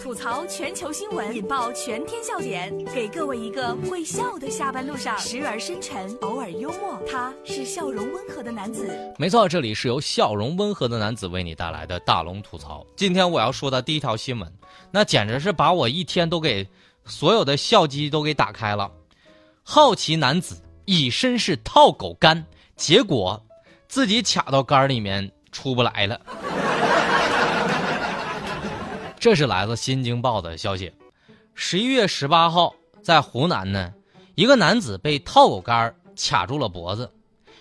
吐槽全球新闻，引爆全天笑点，给各位一个会笑的下班路上，时而深沉，偶尔幽默。他是笑容温和的男子。没错，这里是由笑容温和的男子为你带来的大龙吐槽。今天我要说的第一条新闻，那简直是把我一天都给所有的笑肌都给打开了。好奇男子以身试套狗杆，结果自己卡到肝里面出不来了。这是来自《新京报》的消息。十一月十八号，在湖南呢，一个男子被套狗杆卡住了脖子，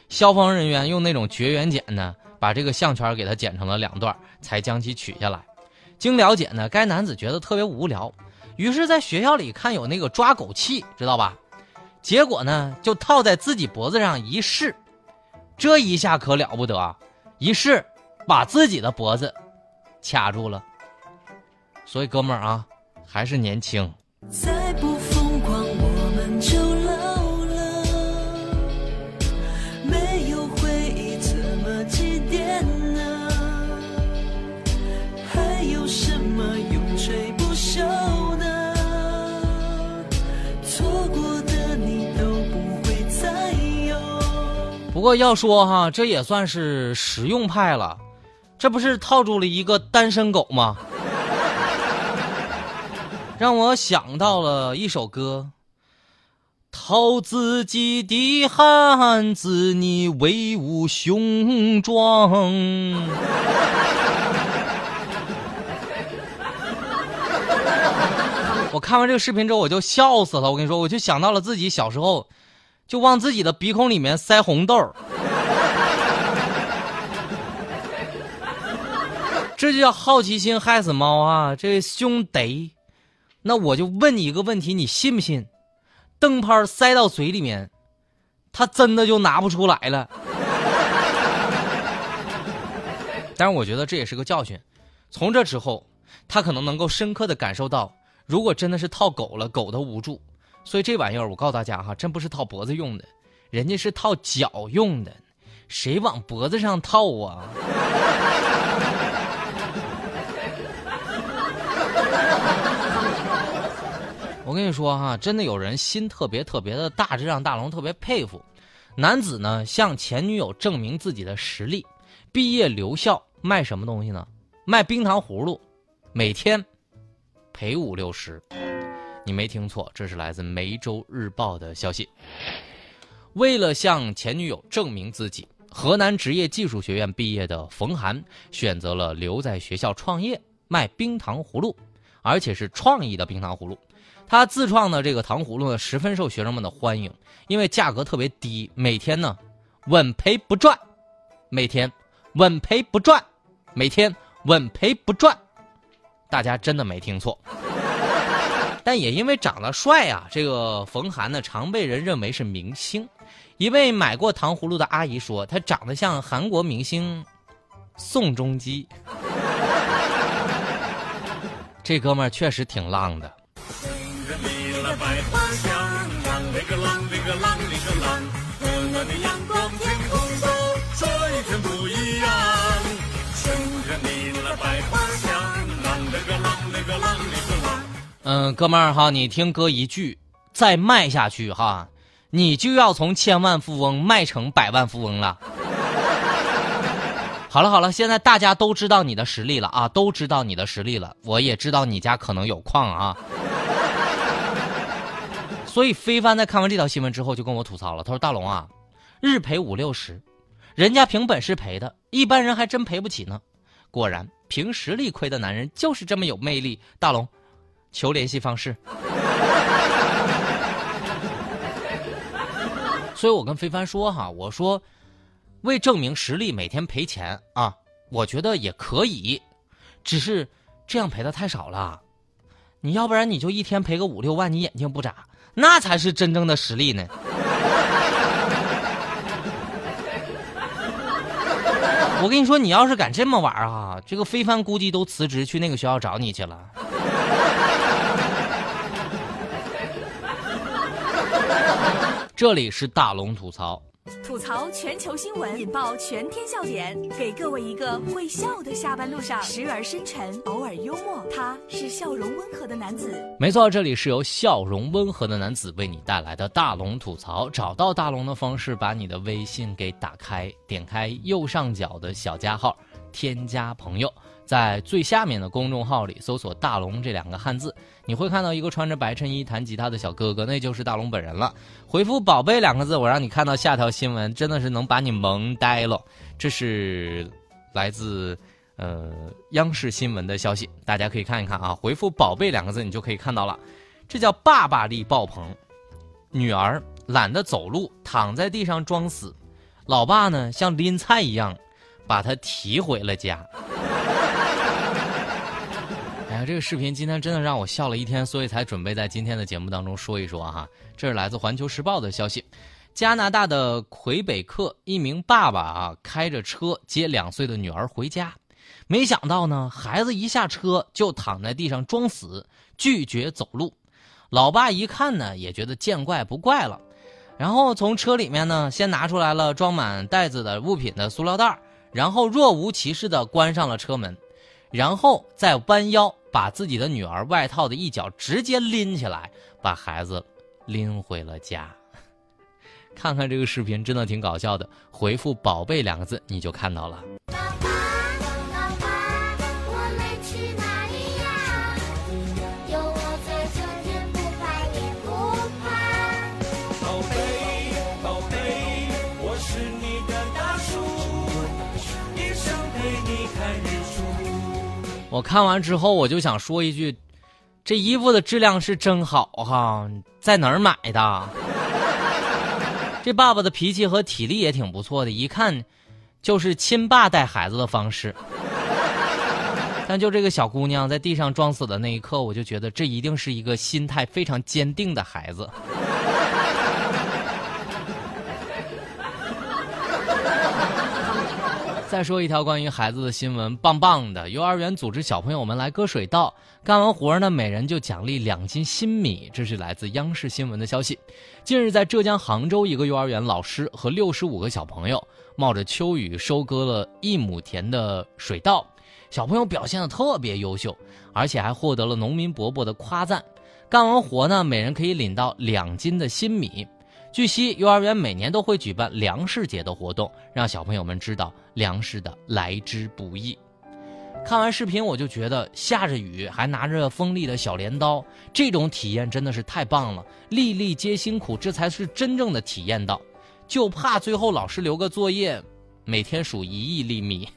消防人员用那种绝缘剪呢，把这个项圈给他剪成了两段，才将其取下来。经了解呢，该男子觉得特别无聊，于是在学校里看有那个抓狗器，知道吧？结果呢，就套在自己脖子上一试，这一下可了不得啊！一试，把自己的脖子卡住了。所以，哥们儿啊，还是年轻。再不疯狂，我们就老了。没有回忆，怎么祭奠呢？还有什么永垂不朽呢？错过的你都不会再有。不过要说哈，这也算是实用派了，这不是套住了一个单身狗吗？让我想到了一首歌，套自己的汉子，你威武雄壮。我看完这个视频之后，我就笑死了。我跟你说，我就想到了自己小时候，就往自己的鼻孔里面塞红豆这就叫好奇心害死猫啊！这兄弟。那我就问你一个问题，你信不信？灯泡塞到嘴里面，他真的就拿不出来了。但是我觉得这也是个教训，从这之后，他可能能够深刻的感受到，如果真的是套狗了，狗的无助。所以这玩意儿，我告诉大家哈，真不是套脖子用的，人家是套脚用的，谁往脖子上套啊？我跟你说哈，真的有人心特别特别的大，这让大龙特别佩服。男子呢向前女友证明自己的实力，毕业留校卖什么东西呢？卖冰糖葫芦，每天赔五六十。你没听错，这是来自梅州日报的消息。为了向前女友证明自己，河南职业技术学院毕业的冯涵选择了留在学校创业，卖冰糖葫芦，而且是创意的冰糖葫芦。他自创的这个糖葫芦呢，十分受学生们的欢迎，因为价格特别低，每天呢稳赔不赚，每天稳赔不赚，每天稳赔不赚，大家真的没听错。但也因为长得帅啊，这个冯涵呢常被人认为是明星。一位买过糖葫芦的阿姨说，他长得像韩国明星宋仲基。这哥们儿确实挺浪的。百花香，啷哩个啷哩个啷哩个啷，温暖的阳光，天空中说一片不一样。春天里了百花香，啷哩个啷哩个啷哩个啷。嗯，哥们儿哈，你听哥一句，再卖下去哈，你就要从千万富翁卖成百万富翁了。好了好了，现在大家都知道你的实力了啊，都知道你的实力了，我也知道你家可能有矿啊。所以非凡在看完这条新闻之后就跟我吐槽了，他说：“大龙啊，日赔五六十，人家凭本事赔的，一般人还真赔不起呢。果然，凭实力亏的男人就是这么有魅力。”大龙，求联系方式。所以我跟非凡说哈，我说，为证明实力每天赔钱啊，我觉得也可以，只是这样赔的太少了。你要不然你就一天赔个五六万，你眼睛不眨。那才是真正的实力呢！我跟你说，你要是敢这么玩啊，这个非凡估计都辞职去那个学校找你去了。这里是大龙吐槽，吐槽全球新闻，引爆全天笑点，给各位一个会笑的下班路上，时而深沉，偶尔幽默。他是笑容温和的男子。没错，这里是由笑容温和的男子为你带来的大龙吐槽。找到大龙的方式，把你的微信给打开，点开右上角的小加号，添加朋友。在最下面的公众号里搜索“大龙”这两个汉字，你会看到一个穿着白衬衣弹吉他的小哥哥，那就是大龙本人了。回复“宝贝”两个字，我让你看到下条新闻，真的是能把你萌呆了。这是来自呃央视新闻的消息，大家可以看一看啊。回复“宝贝”两个字，你就可以看到了。这叫爸爸力爆棚，女儿懒得走路，躺在地上装死，老爸呢像拎菜一样，把她提回了家。这个视频今天真的让我笑了一天，所以才准备在今天的节目当中说一说哈。这是来自《环球时报》的消息：加拿大的魁北克一名爸爸啊，开着车接两岁的女儿回家，没想到呢，孩子一下车就躺在地上装死，拒绝走路。老爸一看呢，也觉得见怪不怪了，然后从车里面呢，先拿出来了装满袋子的物品的塑料袋，然后若无其事的关上了车门，然后再弯腰。把自己的女儿外套的一角直接拎起来，把孩子拎回了家。看看这个视频，真的挺搞笑的。回复“宝贝”两个字，你就看到了。我看完之后，我就想说一句：这衣服的质量是真好哈，在哪儿买的？这爸爸的脾气和体力也挺不错的，一看就是亲爸带孩子的方式。但就这个小姑娘在地上装死的那一刻，我就觉得这一定是一个心态非常坚定的孩子。再说一条关于孩子的新闻，棒棒的！幼儿园组织小朋友们来割水稻，干完活呢，每人就奖励两斤新米。这是来自央视新闻的消息。近日，在浙江杭州，一个幼儿园老师和六十五个小朋友冒着秋雨收割了一亩田的水稻，小朋友表现的特别优秀，而且还获得了农民伯伯的夸赞。干完活呢，每人可以领到两斤的新米。据悉，幼儿园每年都会举办粮食节的活动，让小朋友们知道粮食的来之不易。看完视频，我就觉得下着雨还拿着锋利的小镰刀，这种体验真的是太棒了。粒粒皆辛苦，这才是真正的体验到。就怕最后老师留个作业，每天数一亿粒米。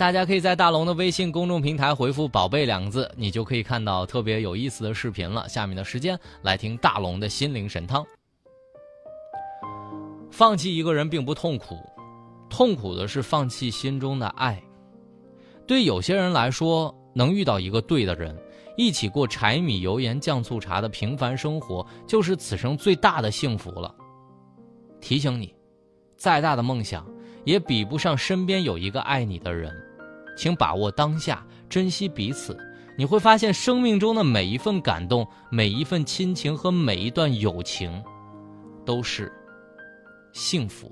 大家可以在大龙的微信公众平台回复“宝贝”两个字，你就可以看到特别有意思的视频了。下面的时间来听大龙的心灵神汤。放弃一个人并不痛苦，痛苦的是放弃心中的爱。对有些人来说，能遇到一个对的人，一起过柴米油盐酱醋茶的平凡生活，就是此生最大的幸福了。提醒你，再大的梦想，也比不上身边有一个爱你的人。请把握当下，珍惜彼此，你会发现生命中的每一份感动、每一份亲情和每一段友情，都是幸福。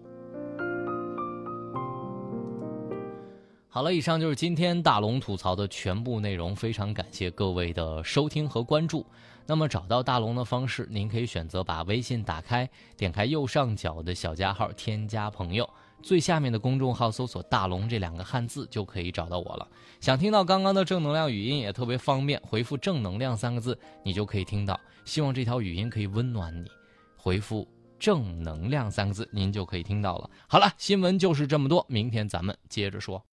好了，以上就是今天大龙吐槽的全部内容，非常感谢各位的收听和关注。那么找到大龙的方式，您可以选择把微信打开，点开右上角的小加号，添加朋友。最下面的公众号搜索“大龙”这两个汉字就可以找到我了。想听到刚刚的正能量语音也特别方便，回复“正能量”三个字，你就可以听到。希望这条语音可以温暖你，回复“正能量”三个字，您就可以听到了。好了，新闻就是这么多，明天咱们接着说。